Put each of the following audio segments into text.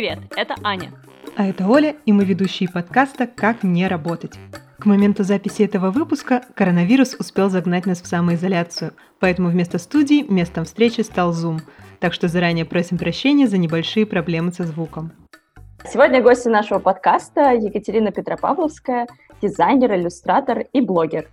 Привет, это Аня. А это Оля, и мы ведущие подкаста «Как не работать». К моменту записи этого выпуска коронавирус успел загнать нас в самоизоляцию, поэтому вместо студии местом встречи стал Zoom. Так что заранее просим прощения за небольшие проблемы со звуком. Сегодня гости нашего подкаста Екатерина Петропавловская, дизайнер, иллюстратор и блогер.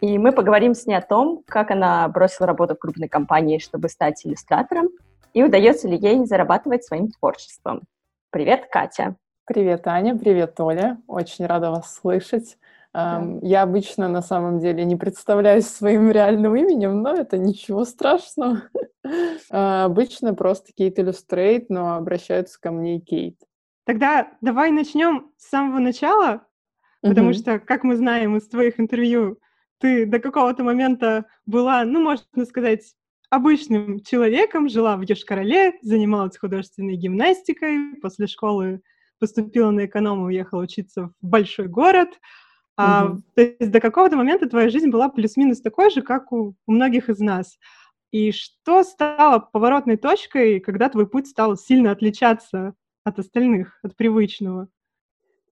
И мы поговорим с ней о том, как она бросила работу в крупной компании, чтобы стать иллюстратором, и удается ли ей зарабатывать своим творчеством. Привет, Катя. Привет, Аня, привет, Оля. Очень рада вас слышать. Да. Я обычно на самом деле не представляюсь своим реальным именем, но это ничего страшного. А, обычно просто Kate Illustrate, но обращаются ко мне Кейт. Тогда давай начнем с самого начала, потому что, как мы знаем из твоих интервью, ты до какого-то момента была, ну, можно сказать, обычным человеком, жила в Йошкар-Оле, занималась художественной гимнастикой, после школы поступила на эконом и уехала учиться в большой город. А, mm То есть до какого-то момента твоя жизнь была плюс-минус такой же, как у, у многих из нас. И что стало поворотной точкой, когда твой путь стал сильно отличаться от остальных, от привычного?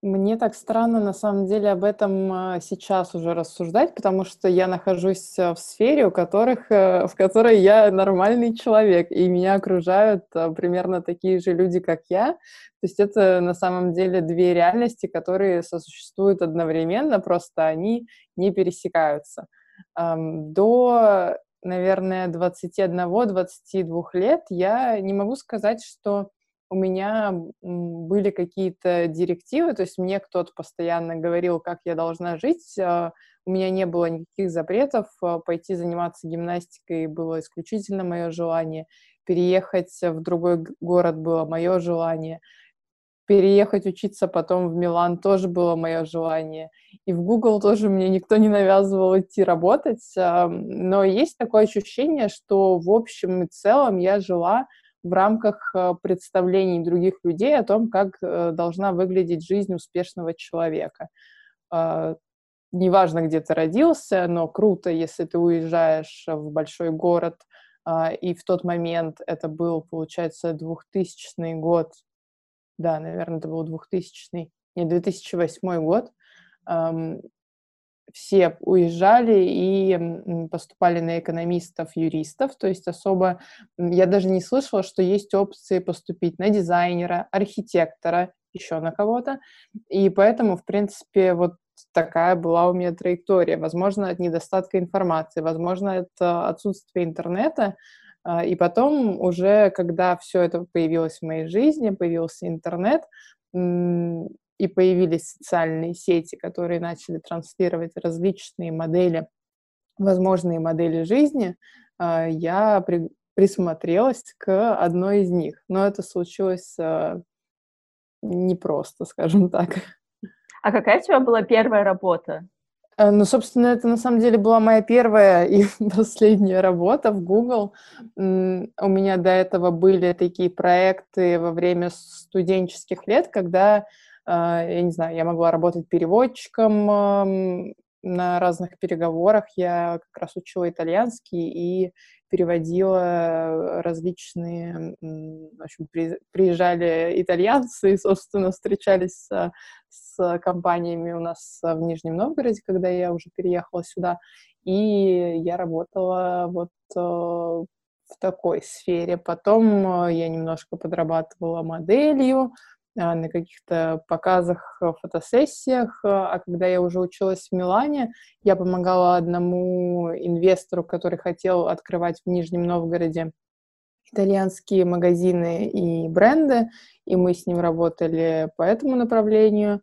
Мне так странно, на самом деле, об этом а, сейчас уже рассуждать, потому что я нахожусь а, в сфере, у которых, э, в которой я нормальный человек, и меня окружают а, примерно такие же люди, как я. То есть это на самом деле две реальности, которые сосуществуют одновременно, просто они не пересекаются. До, наверное, 21-22 лет я не могу сказать, что у меня были какие-то директивы, то есть мне кто-то постоянно говорил, как я должна жить. А, у меня не было никаких запретов. А, пойти заниматься гимнастикой было исключительно мое желание. Переехать в другой город было мое желание. Переехать учиться потом в Милан тоже было мое желание. И в Google тоже мне никто не навязывал идти работать. Но есть такое ощущение, что в общем и целом я жила в рамках э, представлений других людей о том, как э, должна выглядеть жизнь успешного человека. А, неважно, где ты родился, но круто, если ты уезжаешь в большой город, а, и в тот момент это был, получается, 2000 год, да, наверное, это был 2000, не, 2008 год, все уезжали и поступали на экономистов, юристов, то есть особо я даже не слышала, что есть опции поступить на дизайнера, архитектора, еще на кого-то, и поэтому, в принципе, вот такая была у меня траектория. Возможно, от недостатка информации, возможно, это отсутствие интернета, а, и потом уже, когда все это появилось в моей жизни, появился интернет, и появились социальные сети, которые начали транслировать различные модели, возможные модели жизни, а, я при, присмотрелась к одной из них. Но это случилось а, непросто, скажем так. А какая у тебя была первая работа? Э, ну, собственно, это на самом деле была моя первая и последняя работа в Google. У меня до этого были такие проекты во время студенческих лет, когда а, я не знаю, я могла работать переводчиком на разных переговорах. Я как раз учила итальянский и переводила различные, в общем, приезжали итальянцы и, собственно, встречались с, с компаниями у нас в Нижнем Новгороде, когда я уже переехала сюда, и я работала вот э, в такой сфере. Потом э, я немножко подрабатывала моделью, а, на каких-то показах, э, фотосессиях. А когда я уже училась в Милане, я помогала одному инвестору, который хотел открывать в Нижнем Новгороде итальянские магазины и бренды, и мы с ним работали по этому направлению.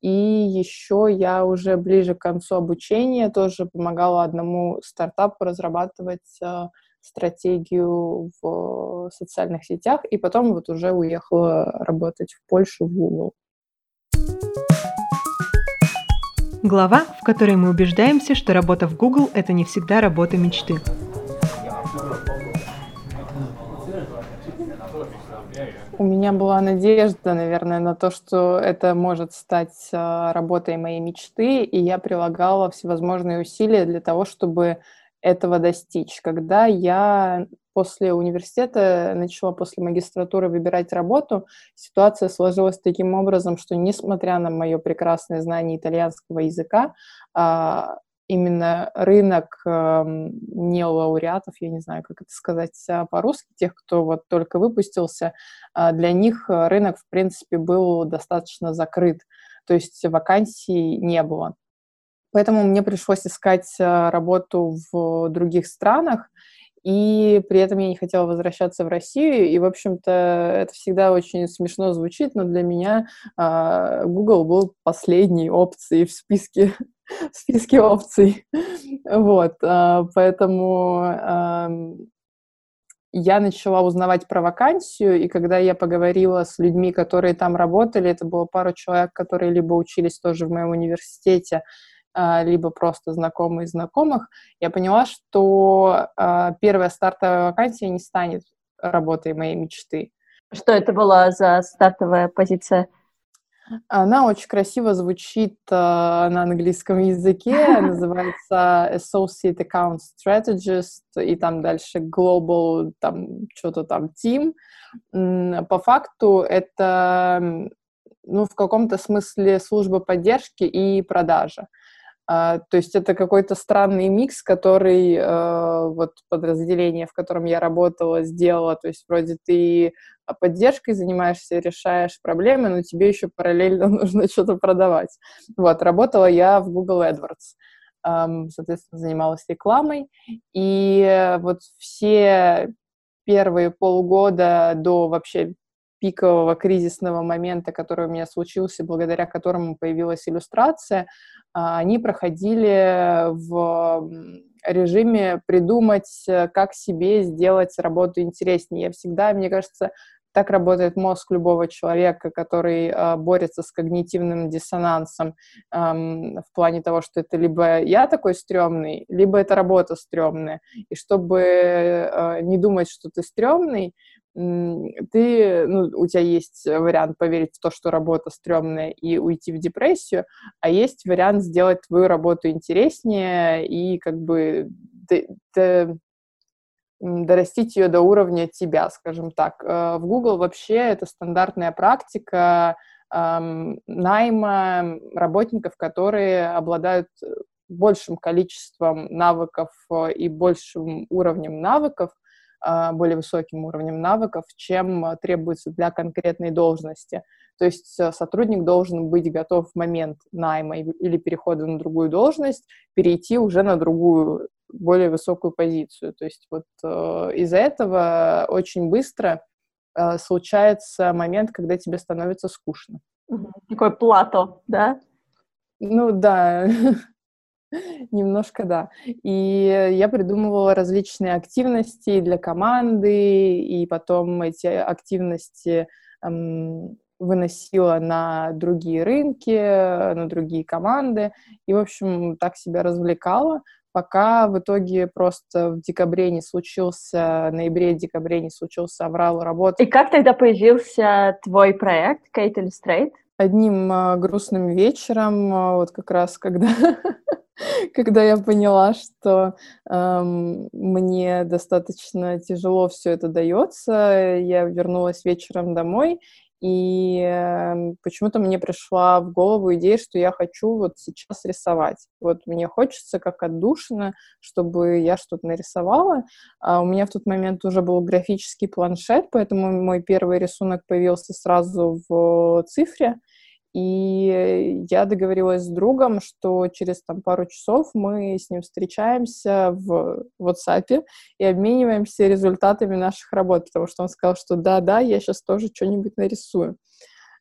И еще я уже ближе к концу обучения тоже помогала одному стартапу разрабатывать э, стратегию в социальных сетях, и потом вот уже уехала работать в Польшу, в Google. Глава, в которой мы убеждаемся, что работа в Google — это не всегда работа мечты. У меня была надежда, наверное, на то, что это может стать а, работой моей мечты, и я прилагала всевозможные усилия для того, чтобы этого достичь. Когда я после университета начала после магистратуры выбирать работу, ситуация сложилась таким образом, что несмотря на мое прекрасное знание итальянского языка, а, именно рынок эм, не лауреатов, я не знаю, как это сказать а, по-русски, тех, кто вот только выпустился, а, для них рынок, в принципе, был достаточно закрыт, то есть вакансий не было. Поэтому мне пришлось искать работу в других странах, и при этом я не хотела возвращаться в Россию, и, в общем-то, это всегда очень смешно звучит, но для меня э, Google был последней опцией в списке, в списке опций. Вот, э, поэтому я начала узнавать про вакансию, и когда я поговорила с людьми, которые там работали, это было пару человек, которые либо учились тоже в моем университете, а, либо просто знакомые знакомых, я поняла, что а, первая стартовая вакансия не станет работой моей мечты. Что это была за стартовая позиция? Она очень красиво звучит э, на английском языке, называется Associate Account Strategist, и там дальше Global, там что-то там Team. По факту это, ну, в каком-то смысле служба поддержки и продажи. А, то есть это какой-то странный микс, который э, вот подразделение, в котором я работала, сделала. То есть вроде ты поддержкой занимаешься, решаешь проблемы, но тебе еще параллельно нужно что-то продавать. Вот, работала я в Google AdWords. Эм, соответственно, занималась рекламой. И вот все первые полгода до вообще пикового кризисного момента, который у меня случился, благодаря которому появилась иллюстрация, а, они проходили в режиме придумать, э, как себе сделать работу интереснее. Я всегда, мне кажется, так работает мозг любого человека, который э, борется с когнитивным диссонансом э, в плане того, что это либо я такой стрёмный, либо это работа стрёмная. И чтобы э, не думать, что ты стрёмный, ты, ну, у тебя есть вариант поверить в то, что работа стрёмная и уйти в депрессию, а есть вариант сделать твою работу интереснее и как бы дорастить ее до уровня тебя, скажем так. Э, в Google вообще это стандартная практика найма работников, которые обладают большим количеством навыков э, и большим уровнем навыков, более высоким уровнем навыков, чем а, требуется для конкретной должности. То есть э, сотрудник должен быть готов в момент найма или перехода на другую должность перейти уже на другую, более высокую позицию. То есть вот э, из-за этого очень быстро э, случается момент, когда тебе становится скучно. Такое плато, да? Ну да, Немножко, да. И я придумывала различные активности для команды, и потом эти активности эм, выносила на другие рынки, на другие команды, и, в общем, так себя развлекала, пока в итоге просто в декабре не случился, ноябре-декабре не случился аврал работы. И как тогда появился твой проект Kate Illustrate? Одним э, грустным вечером, э, вот как раз когда когда я поняла, что эм, мне достаточно тяжело все это дается, я вернулась вечером домой, и э, почему-то мне пришла в голову идея, что я хочу вот сейчас рисовать. Вот мне хочется как отдушина, чтобы я что-то нарисовала. А у меня в тот момент уже был графический планшет, поэтому мой первый рисунок появился сразу в цифре. И я договорилась с другом, что через там, пару часов мы с ним встречаемся в WhatsApp и обмениваемся результатами наших работ, потому что он сказал, что да-да, я сейчас тоже что-нибудь нарисую.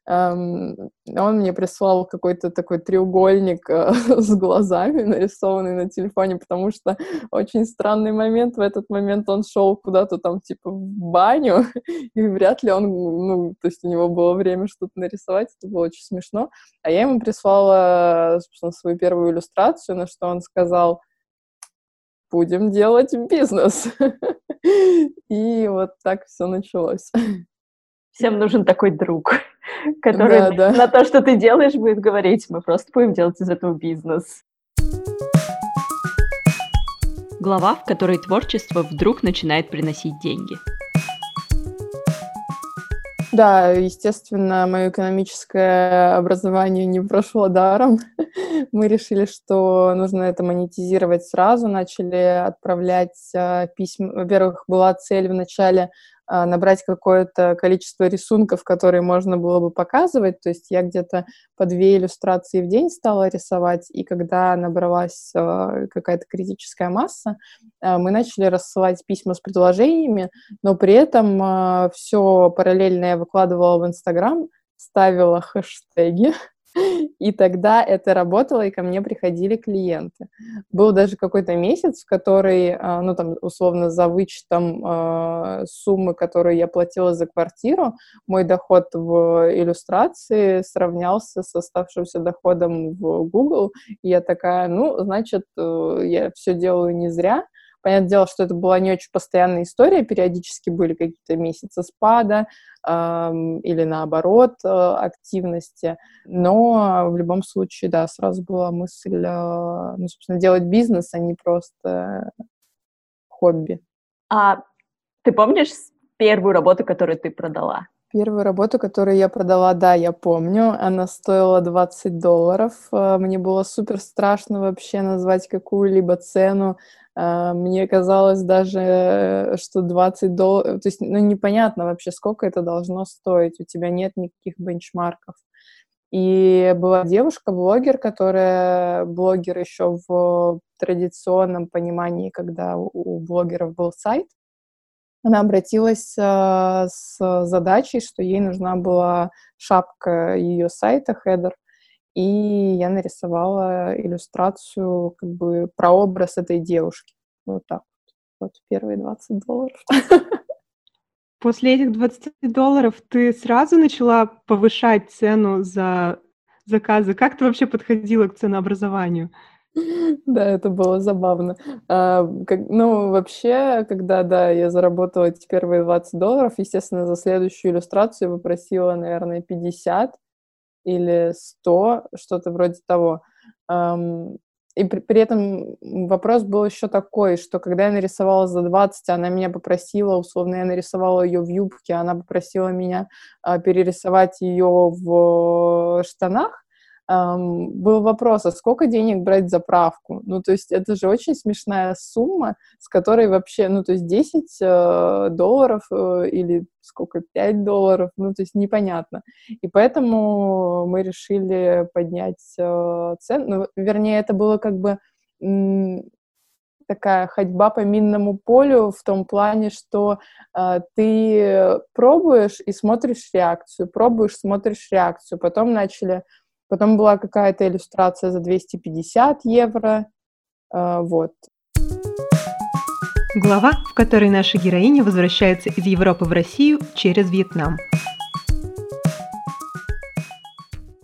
Um, он мне прислал какой-то такой треугольник uh, с глазами, нарисованный на телефоне, потому что очень странный момент. В этот момент он шел куда-то там, типа, в баню, и вряд ли он, ну, то есть у него было время что-то нарисовать, это было очень смешно. А я ему прислала, собственно, свою первую иллюстрацию, на что он сказал, будем делать бизнес. И вот так все началось. Всем нужен такой друг, который да, да. на то, что ты делаешь, будет говорить, мы просто будем делать из этого бизнес. Глава, в которой творчество вдруг начинает приносить деньги. Да, естественно, мое экономическое образование не прошло даром. Мы решили, что нужно это монетизировать сразу, начали отправлять э, письма. Во-первых, была цель в начале а, набрать какое-то количество рисунков, которые можно было бы показывать. То есть я где-то по две иллюстрации в день стала рисовать, и когда набралась а, какая-то критическая масса, а, мы начали рассылать письма с предложениями, но при этом все параллельно я выкладывала в Инстаграм, ставила хэштеги, и тогда это работало, и ко мне приходили клиенты. Был даже какой-то месяц, в который, а, ну, там, условно, за вычетом э, суммы, которую я платила за квартиру, мой доход в иллюстрации сравнялся с оставшимся доходом в Google. И я такая, ну, значит, э, я все делаю не зря, Понятное дело, что это была не очень постоянная история, периодически были какие-то месяцы спада эм, или наоборот э, активности, но в любом случае, да, сразу была мысль, э, ну, собственно, делать бизнес, а не просто хобби. А ты помнишь первую работу, которую ты продала? Первую работу, которую я продала, да, я помню. Она стоила 20 долларов. Э, мне было супер страшно вообще назвать какую-либо цену. А, мне казалось даже, что 20 долларов... То есть, ну, непонятно вообще, сколько это должно стоить. У тебя нет никаких бенчмарков. И была девушка-блогер, которая блогер еще в традиционном понимании, когда у блогеров был сайт. Она обратилась э, с задачей, что ей нужна была шапка ее сайта, хедер, и я нарисовала иллюстрацию, как бы прообраз этой девушки. Вот так вот. Вот первые 20 долларов. После этих 20 долларов ты сразу начала повышать цену за заказы? Как ты вообще подходила к ценообразованию? Да, это было забавно. А, как, ну, вообще, когда, да, я заработала эти первые 20 долларов, естественно, за следующую иллюстрацию попросила, наверное, 50 или 100, что-то вроде того. И при, при этом вопрос был еще такой, что когда я нарисовала за 20, она меня попросила, условно, я нарисовала ее в юбке, она попросила меня а, перерисовать ее в штанах, эм, был вопрос, а сколько денег брать за правку? Ну, то есть это же очень смешная сумма, с которой вообще, ну, то есть 10 э, долларов э, или сколько, 5 долларов, ну, то есть непонятно. И поэтому мы решили поднять э, цену, ну, вернее, это было как бы такая ходьба по минному полю в том плане, что э, ты пробуешь и смотришь реакцию, пробуешь, смотришь реакцию. Потом начали Потом была какая-то иллюстрация за 250 евро. Э, вот. Глава, в которой наша героиня возвращается из Европы в Россию через Вьетнам.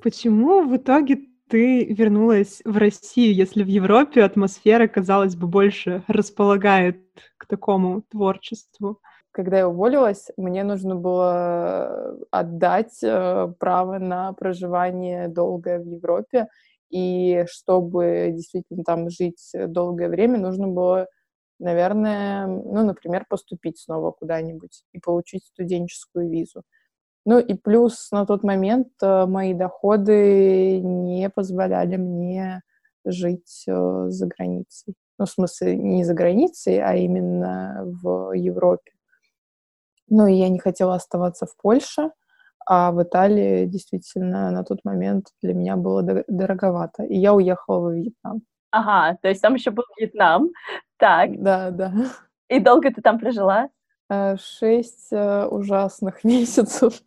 Почему в итоге ты вернулась в Россию, если в Европе атмосфера, казалось бы, больше располагает к такому творчеству? Когда я уволилась, мне нужно было отдать э, право на проживание долгое в Европе. И чтобы действительно там жить долгое время, нужно было, наверное, ну, например, поступить снова куда-нибудь и получить студенческую визу. Ну и плюс на тот момент э, мои доходы не позволяли мне жить э, за границей. Ну, в смысле, не за границей, а именно в Европе. Ну, и я не хотела оставаться в Польше, а в Италии действительно на тот момент для меня было дороговато. И я уехала во Вьетнам. Ага, то есть там еще был Вьетнам. Так. Да, да. И долго ты там прожила? Э, шесть э, ужасных месяцев.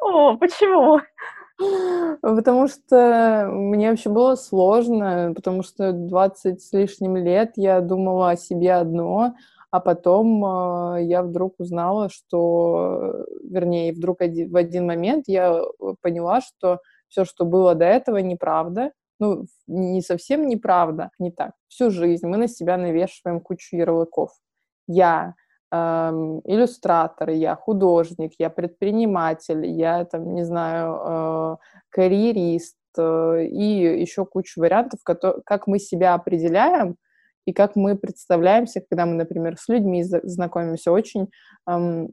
О, почему? Потому что мне вообще было сложно, потому что 20 с лишним лет я думала о себе одно, а потом э, я вдруг узнала, что, вернее, вдруг один, в один момент я э, поняла, что все, что было до этого, неправда. Ну, не совсем неправда, не так. Всю жизнь мы на себя навешиваем кучу ярлыков. Я эм, иллюстратор, я художник, я предприниматель, я там, не знаю, э, карьерист э, и еще кучу вариантов, как мы себя определяем, и как мы представляемся, когда мы, например, с людьми знакомимся. Очень эм,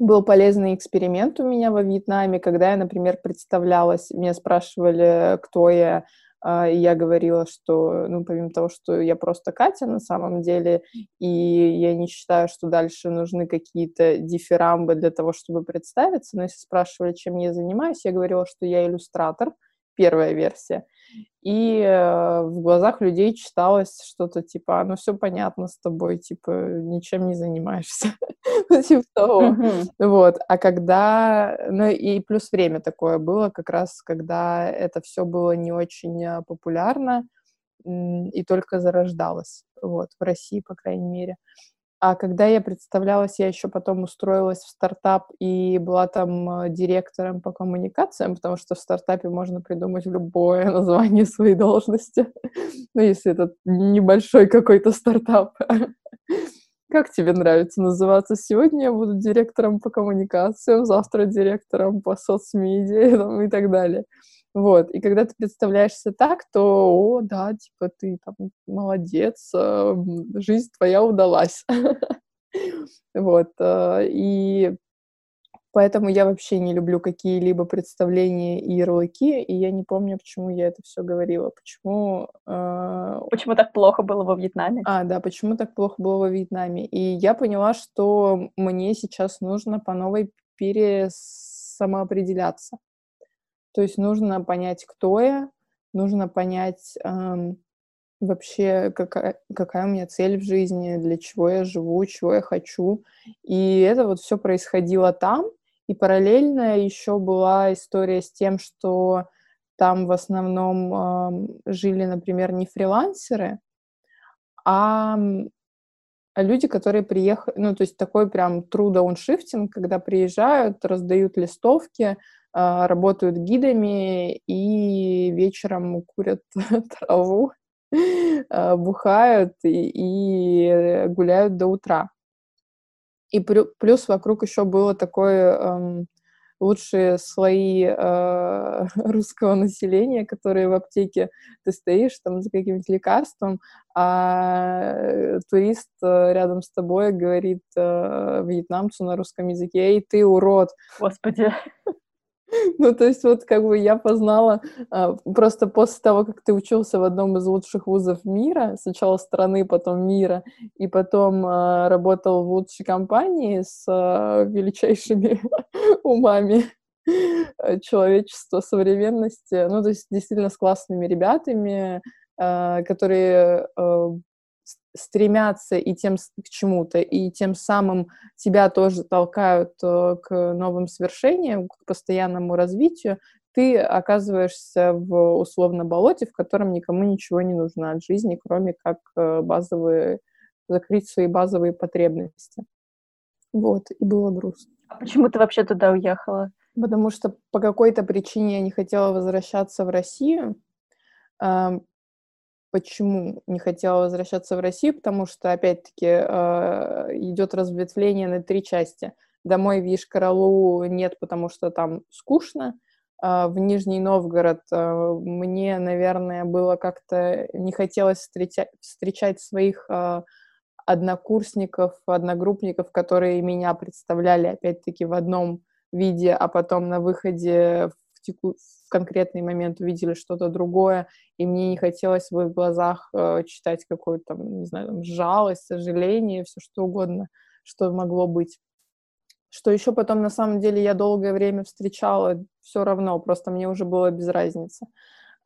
был полезный эксперимент у меня во Вьетнаме, когда я, например, представлялась, меня спрашивали, кто я, а, и я говорила, что, ну, помимо того, что я просто Катя на самом деле, и я не считаю, что дальше нужны какие-то дифирамбы для того, чтобы представиться, но если спрашивали, чем я занимаюсь, я говорила, что я иллюстратор, первая версия, и э, в глазах людей читалось что-то типа, ну все понятно с тобой, типа ничем не занимаешься, ну типа того. Вот, а когда, ну и плюс время такое было, как раз когда это все было не очень э, популярно и только зарождалось, вот, в России, по крайней мере. А когда я представлялась, я еще потом устроилась в стартап и была там э, директором по коммуникациям, потому что в стартапе можно придумать любое название своей должности. ну, если это небольшой какой-то стартап. Как тебе нравится называться? Сегодня я буду директором по коммуникациям, завтра директором по соцмедиа и так далее. Вот, и когда ты представляешься так, то, о, да, типа, ты там молодец, э, жизнь твоя удалась. Вот, э, и поэтому я вообще не люблю какие-либо представления и ярлыки, и я не помню, почему я это все говорила, почему... Э, почему так плохо было во Вьетнаме? А, да, почему так плохо было во Вьетнаме. И я поняла, что мне сейчас нужно по новой пересамоопределяться. То есть нужно понять, кто я, нужно понять эм, вообще, какая, какая у меня цель в жизни, для чего я живу, чего я хочу. И это вот все происходило там. И параллельно еще была история с тем, что там в основном э, жили, например, не фрилансеры, а люди, которые приехали, ну, то есть такой прям downshifting, когда приезжают, раздают листовки, работают гидами и вечером курят траву, а, бухают и, и гуляют до утра. И плюс вокруг еще было такое эм, лучшие слои э, русского населения, которые в аптеке ты стоишь там за каким-нибудь лекарством, а турист э, рядом с тобой говорит э, вьетнамцу на русском языке, «Эй, ты урод!» Господи! Ну, то есть вот как бы я познала а, просто после того, как ты учился в одном из лучших вузов мира, сначала страны, потом мира, и потом а, работал в лучшей компании с а, величайшими умами человечества современности, ну, то есть действительно с классными ребятами, которые стремятся и тем к чему-то, и тем самым тебя тоже толкают э, к новым свершениям, к постоянному развитию, ты оказываешься в условно болоте, в котором никому ничего не нужно от жизни, кроме как э, базовые, закрыть свои базовые потребности. Вот, и было грустно. А почему ты вообще туда уехала? Потому что по какой-то причине я не хотела возвращаться в Россию. Почему не хотела возвращаться в Россию? Потому что, опять-таки, э, идет разветвление на три части. Домой в Ишкаралу нет, потому что там скучно. А в Нижний Новгород э, мне, наверное, было как-то не хотелось встречать, встречать своих однокурсников, одногруппников, которые меня представляли, опять-таки, в одном виде, а потом на выходе в, теку... в конкретный момент увидели что-то другое, и мне не хотелось в их глазах э, читать какую-то, не знаю, там, жалость, сожаление, все что угодно, что могло быть. Что еще потом, на самом деле, я долгое время встречала, все равно, просто мне уже было без разницы.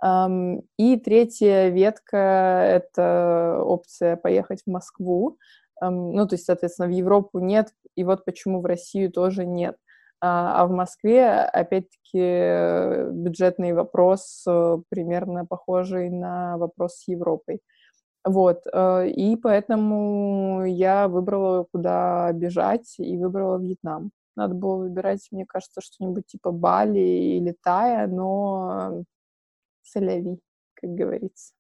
Um, и третья ветка — это опция поехать в Москву. Um, ну, то есть, соответственно, в Европу нет, и вот почему в Россию тоже нет. А, а в Москве, опять-таки, бюджетный вопрос э, примерно похожий на вопрос с Европой. Вот, э, и поэтому я выбрала, куда бежать, и выбрала Вьетнам. Надо было выбирать, мне кажется, что-нибудь типа Бали или Тая, но соляви, как говорится.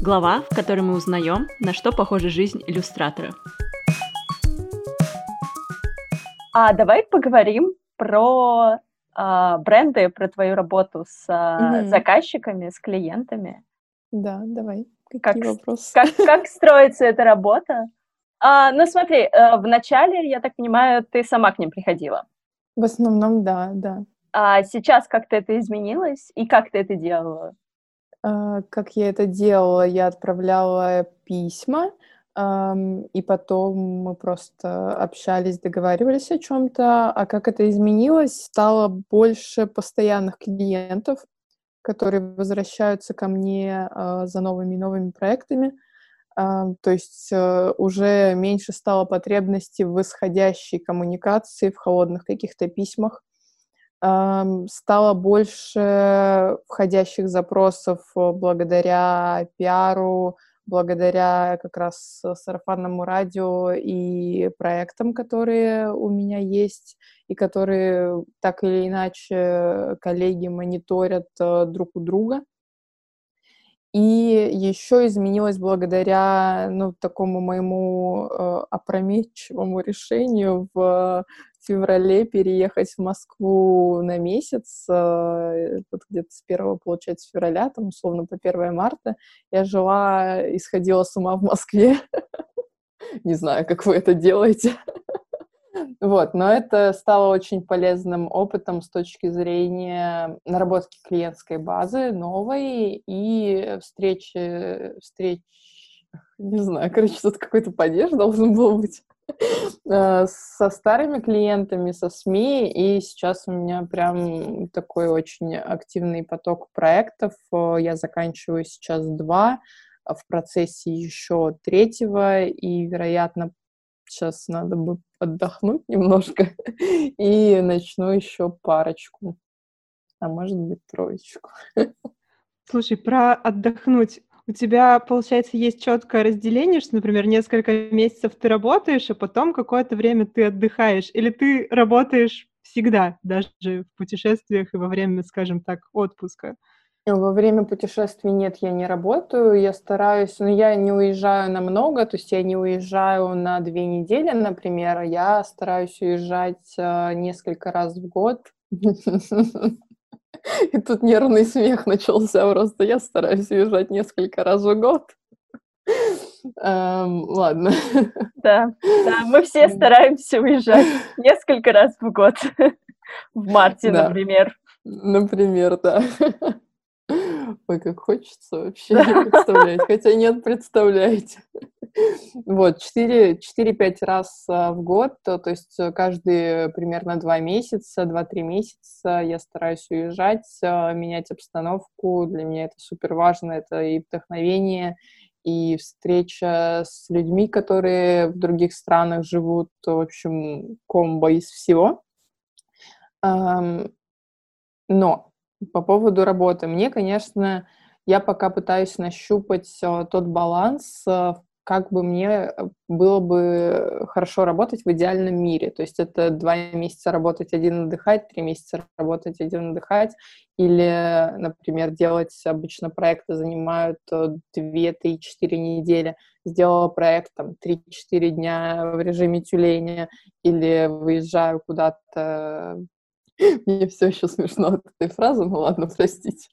Глава, в которой мы узнаем, на что похожа жизнь иллюстратора. А давай поговорим про а, бренды, про твою работу с а, mm-hmm. заказчиками, с клиентами. Да, давай. Какие как, вопросы? Как, как строится эта работа? А, ну, смотри, э, вначале, я так понимаю, ты сама к ним приходила. В основном, да, да. А сейчас как-то это изменилось? И как ты это делала? А, как я это делала? Я отправляла письма, и потом мы просто общались, договаривались о чем-то. А как это изменилось? Стало больше постоянных клиентов, которые возвращаются ко мне а, за новыми и новыми проектами. То есть э, уже меньше стало потребности в исходящей коммуникации, в холодных каких-то письмах. Стало больше входящих запросов э, благодаря пиару, благодаря как раз сарафанному радио и проектам, которые у меня есть, и которые так или иначе коллеги мониторят э, друг у друга. И еще изменилось благодаря ну, такому моему э, опрометчивому решению в феврале переехать в Москву на месяц, э, вот где-то с 1, получается, февраля, там, условно, по 1 марта. Я жила, исходила с ума в Москве. Не знаю, как вы это делаете. Вот, но это стало очень полезным опытом с точки зрения наработки клиентской базы новой и встречи, встреч, не знаю, короче, тут какой-то падеж должен был быть со старыми клиентами, со СМИ, и сейчас у меня прям такой очень активный поток проектов. Я заканчиваю сейчас два, в процессе еще третьего, и, вероятно, сейчас надо бы отдохнуть немножко и начну еще парочку, а может быть троечку. Слушай, про отдохнуть. У тебя, получается, есть четкое разделение, что, например, несколько месяцев ты работаешь, а потом какое-то время ты отдыхаешь, или ты работаешь всегда, даже в путешествиях и во время, скажем так, отпуска? Во время путешествий нет, я не работаю, я стараюсь, но я не уезжаю на много, то есть я не уезжаю на две недели, например, я стараюсь уезжать э, несколько раз в год. И тут нервный смех начался просто. Я стараюсь уезжать несколько раз в год. Эм, ладно. Да, да, мы все стараемся уезжать несколько раз в год. В марте, да. например. Например, да. Ой, как хочется вообще представлять. Хотя нет, представляете. Вот, 4-5 раз а, в год, то, то есть э, каждые примерно 2 месяца, 2-3 месяца я стараюсь уезжать, а, менять обстановку. Для меня это супер важно, это и вдохновение, и встреча с людьми, которые в других странах живут, в общем, комбо из всего. Но по поводу работы. Мне, конечно, я пока пытаюсь нащупать э, тот баланс, э, как бы мне э, было бы хорошо работать в идеальном мире. То есть это два месяца работать, один отдыхать, три месяца работать, один отдыхать. Или, например, делать обычно проекты занимают две, три, четыре недели. Сделала проект там три-четыре дня в режиме тюленя или выезжаю куда-то мне все еще смешно от этой фразы, ну ладно, простите.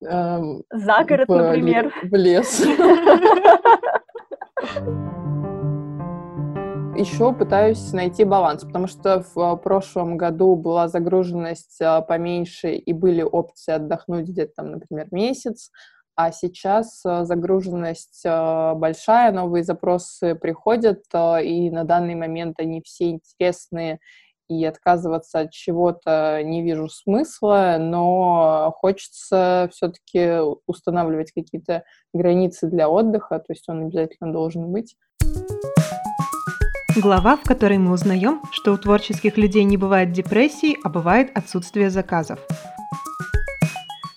За город, например. В лес. Еще пытаюсь найти баланс, потому что в прошлом году была загруженность а, поменьше и были опции отдохнуть где-то там, например, месяц, а сейчас а, загруженность а, большая, новые запросы приходят, и на данный момент они все интересные и отказываться от чего-то не вижу смысла, но хочется все-таки устанавливать какие-то границы для отдыха, то есть он обязательно должен быть. Глава, в которой мы узнаем, что у творческих людей не бывает депрессии, а бывает отсутствие заказов.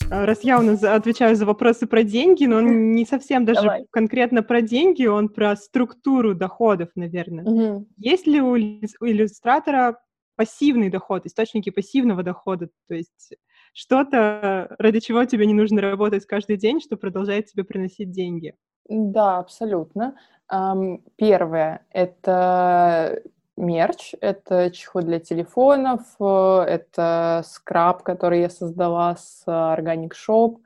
Раз я у нас отвечаю за вопросы про деньги, но он не совсем даже Давай. конкретно про деньги, он про структуру доходов, наверное. Угу. Есть ли у иллюстратора пассивный доход, источники пассивного дохода, то есть что-то, ради чего тебе не нужно работать каждый день, что продолжает тебе приносить деньги. Да, абсолютно. Первое — это мерч, это чехол для телефонов, э, это скраб, который я создала с Organic Shop,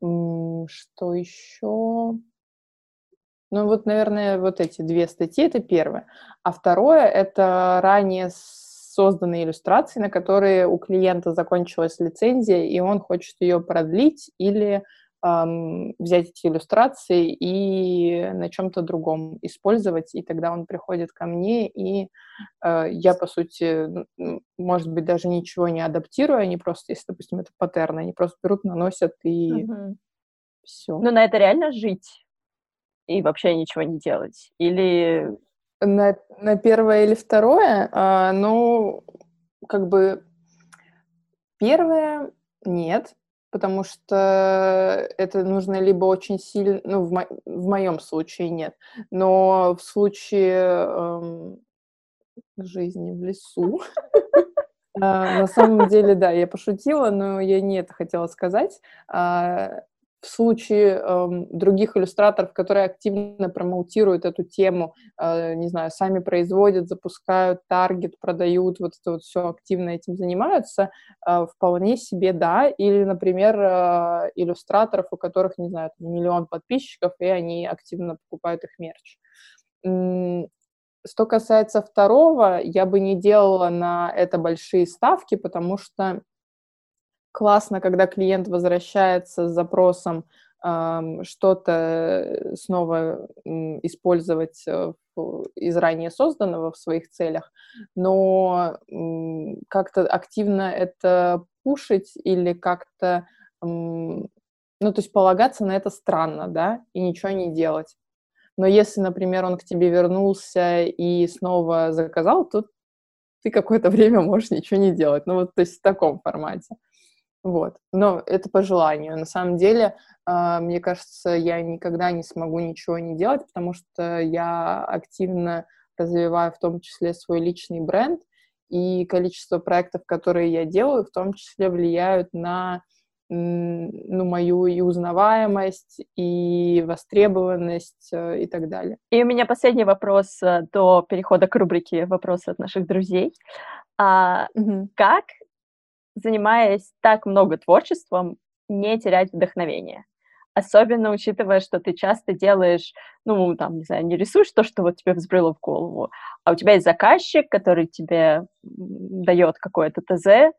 Что еще? Ну вот, наверное, вот эти две статьи — это первое. А второе — это ранее созданные иллюстрации, на которые у клиента закончилась лицензия, и он хочет ее продлить или эм, взять эти иллюстрации и на чем-то другом использовать, и тогда он приходит ко мне, и э, я, по сути, может быть, даже ничего не адаптирую, они просто, если, допустим, это паттерн, они просто берут, наносят и угу. все. Ну, на это реально жить и вообще ничего не делать? Или... На, на первое или второе? А, ну, как бы первое нет, потому что это нужно либо очень сильно, ну, в, мо- в моем случае нет, но в случае эм, жизни в лесу, а, на самом деле, да, я пошутила, но я не это хотела сказать. В случае э, других иллюстраторов, которые активно промоутируют эту тему, э, не знаю, сами производят, запускают таргет, продают, вот это вот все активно этим занимаются, э, вполне себе да. Или, например, э, иллюстраторов, у которых, не знаю, миллион подписчиков, и они активно покупают их мерч. Что касается второго, я бы не делала на это большие ставки, потому что классно, когда клиент возвращается с запросом что-то снова э, использовать э, из ранее созданного в своих целях, но как-то активно это пушить или как-то, ну, то есть полагаться на это странно, да, и ничего не делать. Но если, например, он к тебе вернулся и снова заказал, то ты какое-то время можешь ничего не делать. Ну, вот, то есть в таком формате. Вот. Но это по желанию. На самом деле, э, мне кажется, я никогда не смогу ничего не делать, потому что я активно развиваю в том числе свой личный бренд, и количество проектов, которые я делаю, в том числе влияют на ну, мою и узнаваемость, и востребованность, э, и так далее. И у меня последний вопрос э, до перехода к рубрике «Вопросы от наших друзей». А, угу. Как занимаясь так много творчеством, не терять вдохновение. Особенно учитывая, что ты часто делаешь, ну, там, не знаю, не рисуешь то, что вот тебе взбрыло в голову, а у тебя есть заказчик, который тебе дает какое-то ТЗ,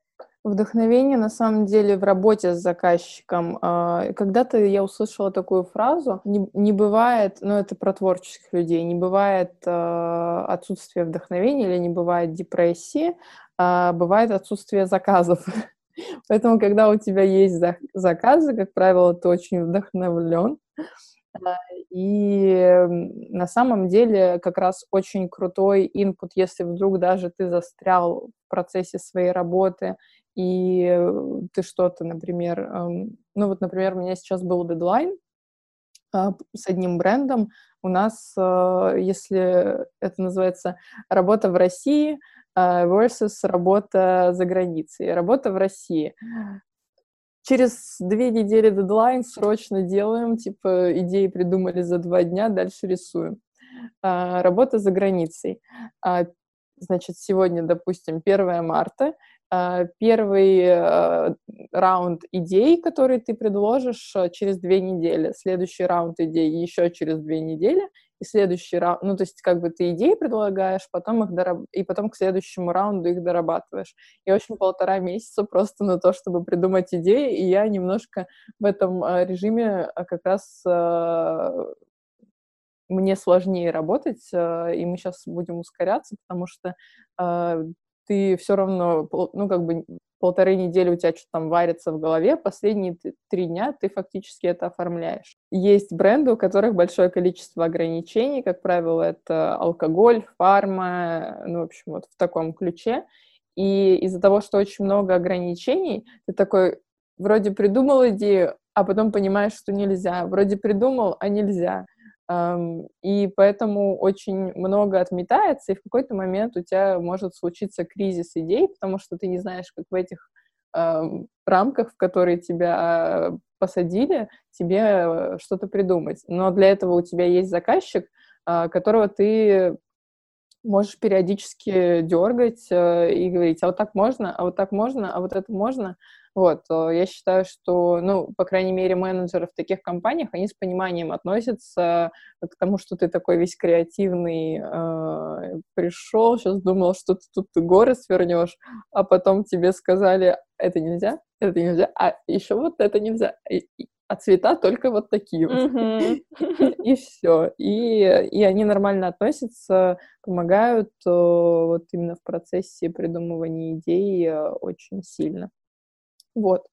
Вдохновение, на самом деле, в работе с заказчиком. А, когда-то я услышала такую фразу, не, не бывает, ну, это про творческих людей, не бывает э, отсутствия вдохновения или не бывает депрессии, а бывает отсутствие заказов. Поэтому, когда у тебя есть заказы, как правило, ты очень вдохновлен. А, и на самом деле как раз очень крутой инпут, если вдруг даже ты застрял в процессе своей работы, и ты что-то, например, ну вот, например, у меня сейчас был дедлайн а, с одним брендом. У нас, если это называется работа в России, а, versus работа за границей. Работа в России. Через две недели дедлайн срочно делаем, типа идеи придумали за два дня, дальше рисуем. А, работа за границей. А, значит, сегодня, допустим, 1 марта, а, первый а, раунд идей, которые ты предложишь а, через две недели, следующий раунд идей еще через две недели, и следующий раунд, ну, то есть как бы ты идеи предлагаешь, потом их дораб... и потом к следующему раунду их дорабатываешь. И очень полтора месяца просто на то, чтобы придумать идеи, и я немножко в этом режиме как раз мне сложнее работать, и мы сейчас будем ускоряться, потому что ты все равно, ну, как бы полторы недели у тебя что-то там варится в голове, последние три дня ты фактически это оформляешь. Есть бренды, у которых большое количество ограничений, как правило, это алкоголь, фарма, ну, в общем, вот в таком ключе. И из-за того, что очень много ограничений, ты такой вроде придумал идею, а потом понимаешь, что нельзя. Вроде придумал, а нельзя. И поэтому очень много отметается, и в какой-то момент у тебя может случиться кризис идей, потому что ты не знаешь, как в этих рамках, в которые тебя посадили, тебе что-то придумать. Но для этого у тебя есть заказчик, а, которого ты можешь периодически дергать э, и говорить, а вот так можно, а вот так можно, а вот это можно. Вот, э, я считаю, что, ну, по крайней мере, менеджеры в таких компаниях, они с пониманием относятся к тому, что ты такой весь креативный, э, пришел, сейчас думал, что ты тут горы свернешь, а потом тебе сказали, это нельзя, это нельзя, а еще вот это нельзя. а цвета только вот такие вот. И все. И, и они нормально относятся, помогают э, вот именно в процессе придумывания идей э, очень сильно. Вот.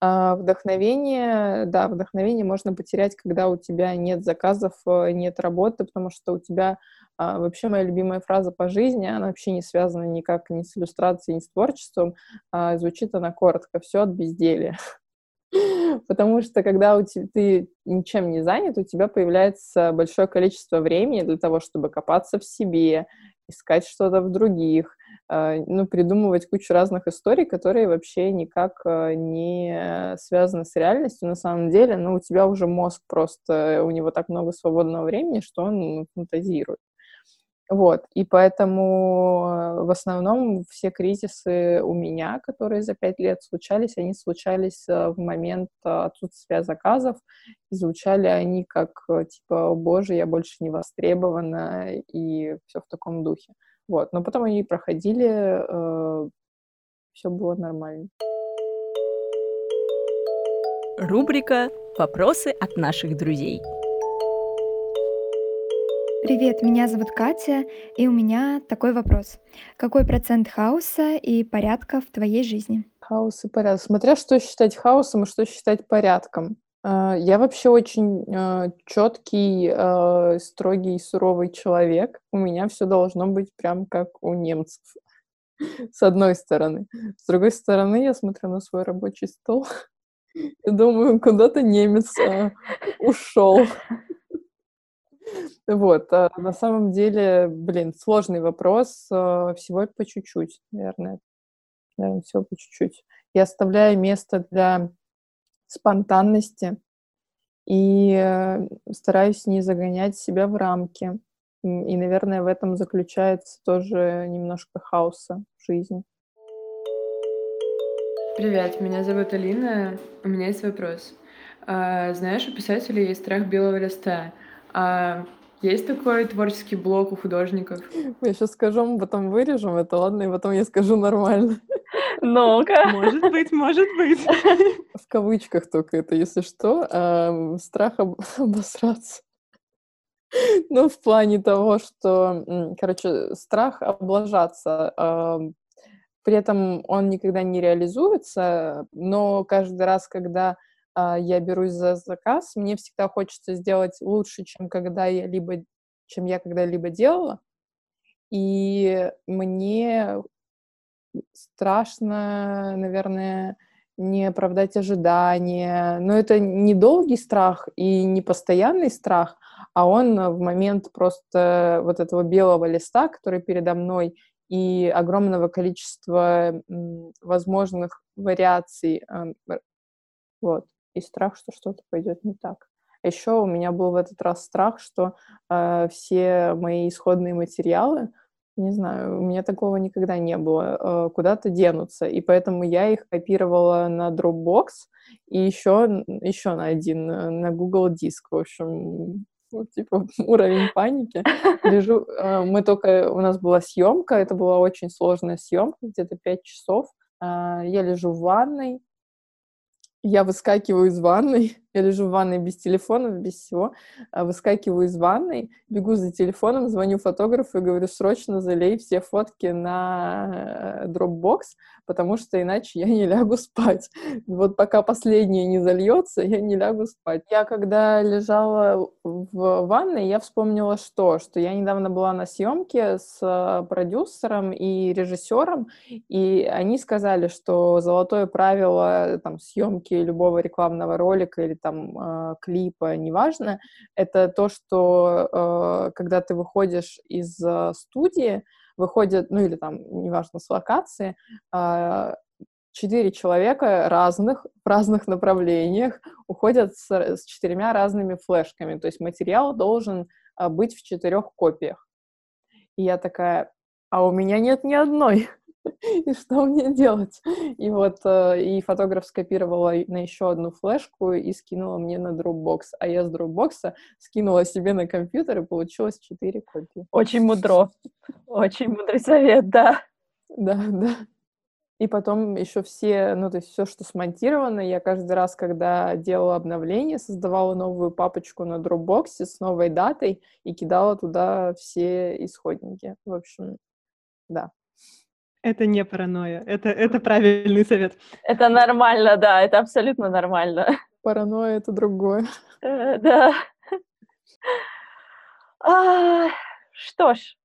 А вдохновение, да, вдохновение можно потерять, когда у тебя нет заказов, э, нет работы, потому что у тебя а, вообще моя любимая фраза по жизни, она вообще не связана никак ни с иллюстрацией, ни с творчеством, а звучит она коротко, все от безделия. Потому что когда у тебя, ты ничем не занят, у тебя появляется большое количество времени для того, чтобы копаться в себе, искать что-то в других, а, ну, придумывать кучу разных историй, которые вообще никак а, не связаны с реальностью на самом деле, но у тебя уже мозг просто, у него так много свободного времени, что он ну, фантазирует. Вот, и поэтому э, в основном все кризисы у меня, которые за пять лет случались, они случались э, в момент отсутствия заказов, и звучали они как э, типа «О боже, я больше не востребована» и все в таком духе. Вот, но потом они проходили, э, все было нормально. Рубрика «Вопросы от наших друзей». Привет, меня зовут Катя, и у меня такой вопрос. Какой процент хаоса и порядка в твоей жизни? Хаос и порядок. Смотря что считать хаосом и что считать порядком. А, я вообще очень а, четкий, а, строгий, суровый человек. У меня все должно быть прям как у немцев. С одной стороны. С другой стороны, я смотрю на свой рабочий стол и думаю, куда-то немец ушел. Вот, а на самом деле, блин, сложный вопрос, а, всего по чуть-чуть, наверное. Наверное, всего по чуть-чуть. Я оставляю место для спонтанности и э, стараюсь не загонять себя в рамки. И, наверное, в этом заключается тоже немножко хаоса в жизни. Привет, меня зовут Алина. У меня есть вопрос. А, знаешь, у писателей есть страх белого листа. А есть такой творческий блок у художников? Я сейчас скажу, мы потом вырежем это, ладно, и потом я скажу нормально. Ну-ка. Может быть, может быть. В кавычках только это, если что. А, страх об... обосраться. Ну, в плане того, что, короче, страх облажаться. А, при этом он никогда не реализуется, но каждый раз, когда я берусь за заказ, мне всегда хочется сделать лучше, чем когда я либо чем я когда-либо делала. И мне страшно, наверное, не оправдать ожидания. Но это не долгий страх и не постоянный страх, а он в момент просто вот этого белого листа, который передо мной, и огромного количества возможных вариаций. Вот и страх, что что-то пойдет не так. Еще у меня был в этот раз страх, что э, все мои исходные материалы, не знаю, у меня такого никогда не было, э, куда-то денутся, и поэтому я их копировала на Dropbox и еще, еще на один, э, на Google Диск, в общем, типа уровень паники. Лежу, э, мы только, у нас была съемка, это была очень сложная съемка, где-то пять часов. Э, я лежу в ванной, я выскакиваю из ванной, я лежу в ванной без телефона, без всего, а выскакиваю из ванной, бегу за телефоном, звоню фотографу и говорю, срочно залей все фотки на э, Dropbox, потому что иначе я не лягу спать. Вот пока последнее не зальется, я не лягу спать. Я когда лежала в ванной, я вспомнила что? Что я недавно была на съемке с э, продюсером и режиссером, и они сказали, что золотое правило там, съемки любого рекламного ролика или там э, клипа, неважно, это то, что э, когда ты выходишь из э, студии, выходят, ну или там, неважно, с локации, четыре человека разных, в разных направлениях уходят с, четырьмя разными флешками, то есть материал должен быть в четырех копиях. И я такая, а у меня нет ни одной. и что мне делать? И вот э, и фотограф скопировала на еще одну флешку и скинула мне на Dropbox, а я с Dropbox скинула себе на компьютер, и получилось четыре копии. Очень мудро. Очень мудрый совет, да. Да, да. И потом еще все, ну, то есть все, что смонтировано, я каждый раз, когда делала обновление, создавала новую папочку на Dropbox с новой датой и кидала туда все исходники. В общем, да. Это не паранойя, это, это правильный совет. Это нормально, да, это абсолютно нормально. Паранойя — это другое. Э, да. А, что ж,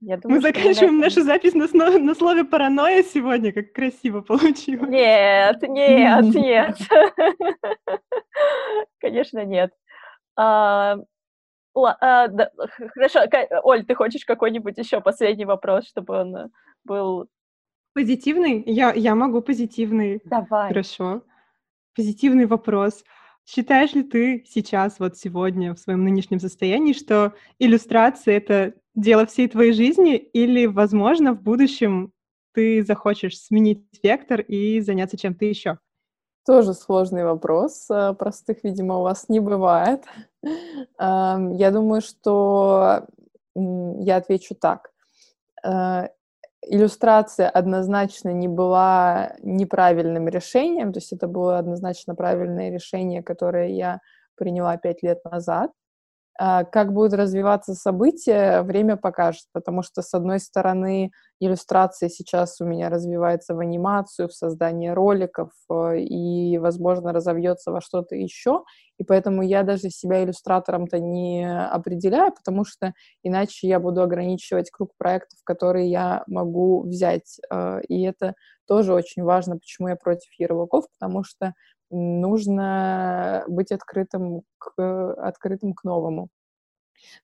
я думаю, Мы заканчиваем на нашу запись на, на слове паранойя сегодня, как красиво получилось. Нет, нет, нет. Конечно, нет. А, а, да, хорошо, Оль, ты хочешь какой-нибудь еще последний вопрос, чтобы он был Позитивный? Я, я могу позитивный. Давай. Хорошо. Позитивный вопрос. Считаешь ли ты сейчас, вот сегодня, в своем нынешнем состоянии, что иллюстрация — это дело всей твоей жизни, или, возможно, в будущем ты захочешь сменить вектор и заняться чем-то еще? Тоже сложный вопрос. Э, простых, видимо, у вас не бывает. Я думаю, что я отвечу так. Иллюстрация однозначно не была неправильным решением, то есть это было однозначно правильное решение, которое я приняла пять лет назад. А, как будут развиваться события, время покажет, потому что, с одной стороны, иллюстрация сейчас у меня развивается в анимацию, в создание роликов э, и, возможно, разовьется во что-то еще, и поэтому я даже себя иллюстратором-то не определяю, потому что иначе я буду ограничивать круг проектов, которые я могу взять, э, и это тоже очень важно, почему я против ярлыков, потому что нужно быть открытым к, открытым к новому.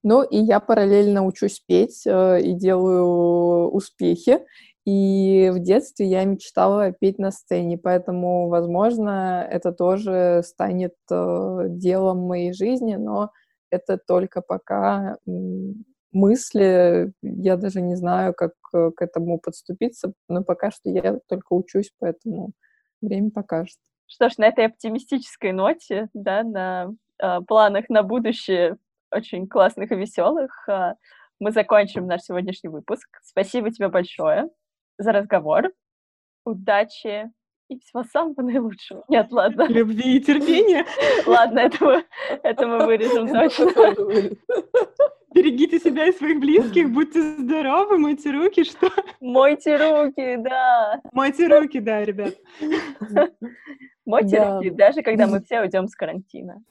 Ну, и я параллельно учусь петь э, и делаю успехи. И в детстве я мечтала петь на сцене, поэтому, возможно, это тоже станет э, делом моей жизни, но это только пока мысли, я даже не знаю, как э, к этому подступиться, но пока что я только учусь, поэтому время покажет. Что ж, на этой оптимистической ноте, да, на э, планах на будущее очень классных и веселых, э, мы закончим наш сегодняшний выпуск. Спасибо тебе большое за разговор. Удачи и всего самого наилучшего. Нет, ладно. Любви и терпения. Ладно, это мы, это мы вырежем точно. Берегите себя и своих близких, будьте здоровы, мойте руки, что? Мойте руки, да. Мойте руки, да, ребят. Мойте да. руки, даже когда мы все уйдем с карантина.